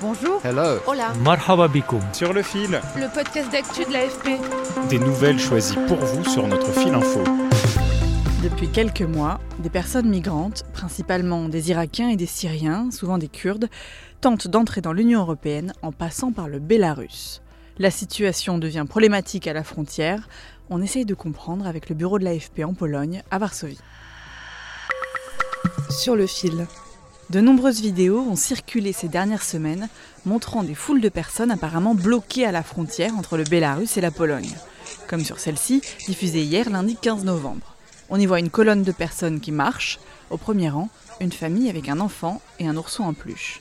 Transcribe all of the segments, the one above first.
Bonjour. Hello. Hola. Marhaba bikoum. Sur le fil, Le podcast d'actu de l'AFP. des nouvelles choisies pour vous sur notre fil info. Depuis quelques mois, des personnes migrantes, principalement des Irakiens et des Syriens, souvent des Kurdes, tentent d'entrer dans l'Union européenne en passant par le Bélarus. La situation devient problématique à la frontière. On essaye de comprendre avec le bureau de l'AFP en Pologne, à Varsovie. Sur le fil. De nombreuses vidéos ont circulé ces dernières semaines montrant des foules de personnes apparemment bloquées à la frontière entre le Bélarus et la Pologne. Comme sur celle-ci, diffusée hier lundi 15 novembre. On y voit une colonne de personnes qui marchent. Au premier rang, une famille avec un enfant et un ourson en peluche.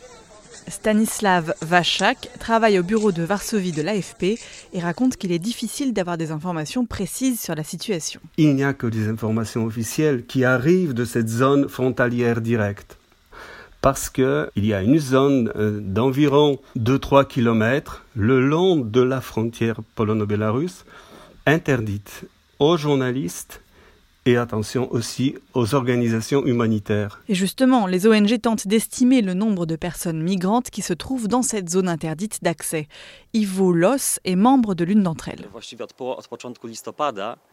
Stanislav Vachak travaille au bureau de Varsovie de l'AFP et raconte qu'il est difficile d'avoir des informations précises sur la situation. Il n'y a que des informations officielles qui arrivent de cette zone frontalière directe. Parce qu'il y a une zone euh, d'environ 2-3 km le long de la frontière polono-bélarusse interdite aux journalistes et attention aussi aux organisations humanitaires. Et justement, les ONG tentent d'estimer le nombre de personnes migrantes qui se trouvent dans cette zone interdite d'accès. Ivo Loss est membre de l'une d'entre elles.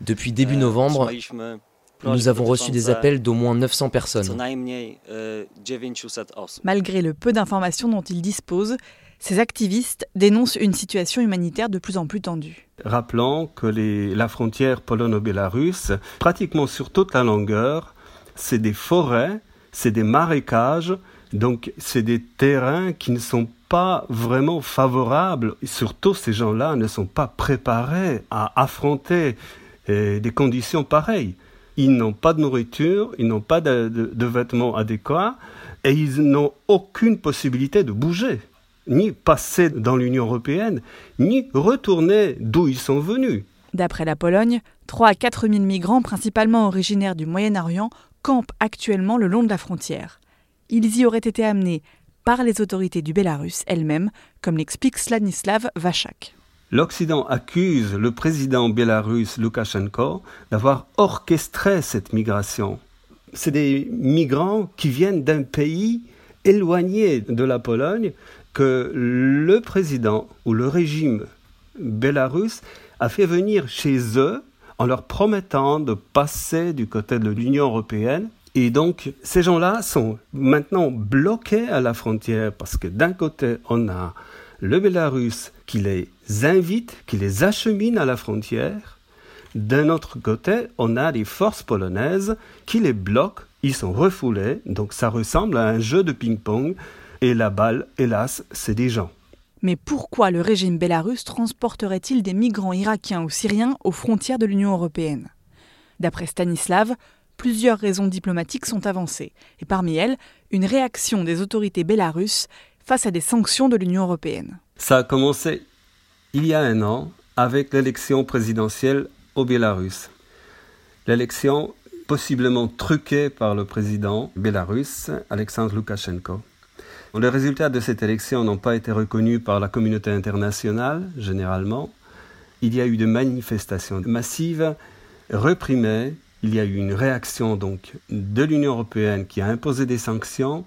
Depuis début novembre, nous avons reçu des appels d'au moins 900 personnes. Malgré le peu d'informations dont ils disposent, ces activistes dénoncent une situation humanitaire de plus en plus tendue. Rappelons que les- la frontière polono-bélarusse, pratiquement sur toute la longueur, c'est des forêts, c'est des marécages, donc c'est des terrains qui ne sont pas vraiment favorables. Surtout ces gens-là ne sont pas préparés à affronter euh, des conditions pareilles. Ils n'ont pas de nourriture, ils n'ont pas de, vêtements adéquats et ils n'ont aucune possibilité de bouger, ni passer dans l'Union européenne, ni retourner d'où ils sont venus. D'après la Pologne, 3 à 4 000 migrants, principalement originaires du Moyen-Orient, campent actuellement le long de la frontière. Ils y auraient été amenés par les autorités du Bélarus elles-mêmes, comme l'explique Slanislav Vachak. L'Occident accuse le président bélarusse Loukachenko d'avoir orchestré cette migration. C'est des migrants qui viennent d'un pays éloigné de la Pologne que le président ou le régime bélarusse a fait venir chez eux en leur promettant de passer du côté de l'Union européenne. Et donc, ces gens-là sont maintenant bloqués à la frontière parce que d'un côté, on a le Bélarus qui les invite, qui les achemine à la frontière. D'un autre côté, on a les forces polonaises qui les bloquent, ils sont refoulés, donc ça ressemble à un jeu de ping-pong. Et la balle, hélas, c'est des gens. Mais pourquoi le régime bélarus transporterait-il des migrants irakiens ou syriens aux frontières de l'Union européenne? D'après Stanislav, plusieurs raisons diplomatiques sont avancées, et parmi elles, une réaction des autorités bélarusses face à des sanctions de l'Union européenne. Ça a commencé il y a un an avec l'élection présidentielle au Bélarus. L'élection possiblement truquée par le président bélarusse Alexandre Loukachenko. Les résultats de cette élection n'ont pas été reconnus par la communauté internationale, généralement. Il y a eu des manifestations massives, réprimées. Il y a eu une réaction donc de l'Union européenne qui a imposé des sanctions.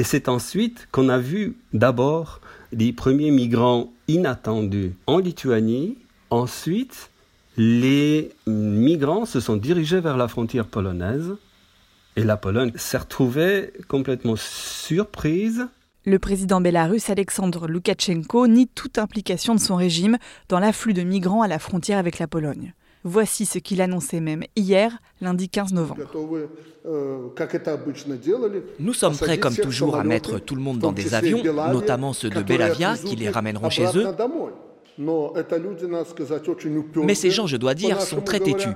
Et c'est ensuite qu'on a vu d'abord les premiers migrants inattendus en Lituanie. Ensuite, les migrants se sont dirigés vers la frontière polonaise. Et la Pologne s'est retrouvée complètement surprise Le président bélarusse Alexandre Loukachenko nie toute implication de son régime dans l'afflux de migrants à la frontière avec la Pologne. Voici ce qu'il annonçait même hier, lundi 15 novembre. Nous sommes prêts comme toujours à mettre tout le monde dans des avions, notamment ceux de Belavia, qui les ramèneront chez eux. Mais ces gens, je dois dire, sont très têtus.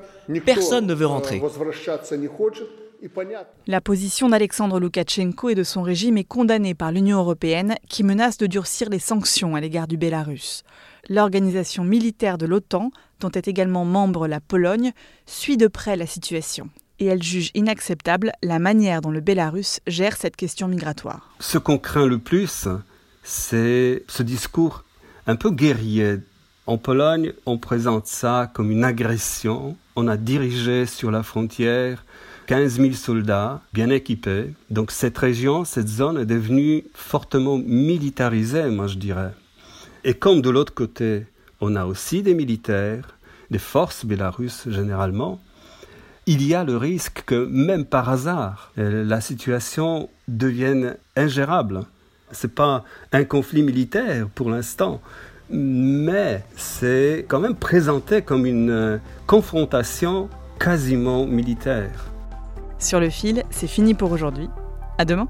Personne ne veut rentrer. La position d'Alexandre Loukachenko et de son régime est condamnée par l'Union européenne qui menace de durcir les sanctions à l'égard du Bélarus. L'organisation militaire de l'OTAN, dont est également membre la Pologne, suit de près la situation et elle juge inacceptable la manière dont le Bélarus gère cette question migratoire. Ce qu'on craint le plus, c'est ce discours un peu guerrier. En Pologne, on présente ça comme une agression. On a dirigé sur la frontière 15 000 soldats bien équipés. Donc cette région, cette zone est devenue fortement militarisée, moi je dirais. Et comme de l'autre côté, on a aussi des militaires, des forces bélarusses généralement, il y a le risque que même par hasard, euh, la situation devienne ingérable. Ce n'est pas un conflit militaire pour l'instant, mais c'est quand même présenté comme une euh, confrontation quasiment militaire. Sur le fil, c'est fini pour aujourd'hui. À demain.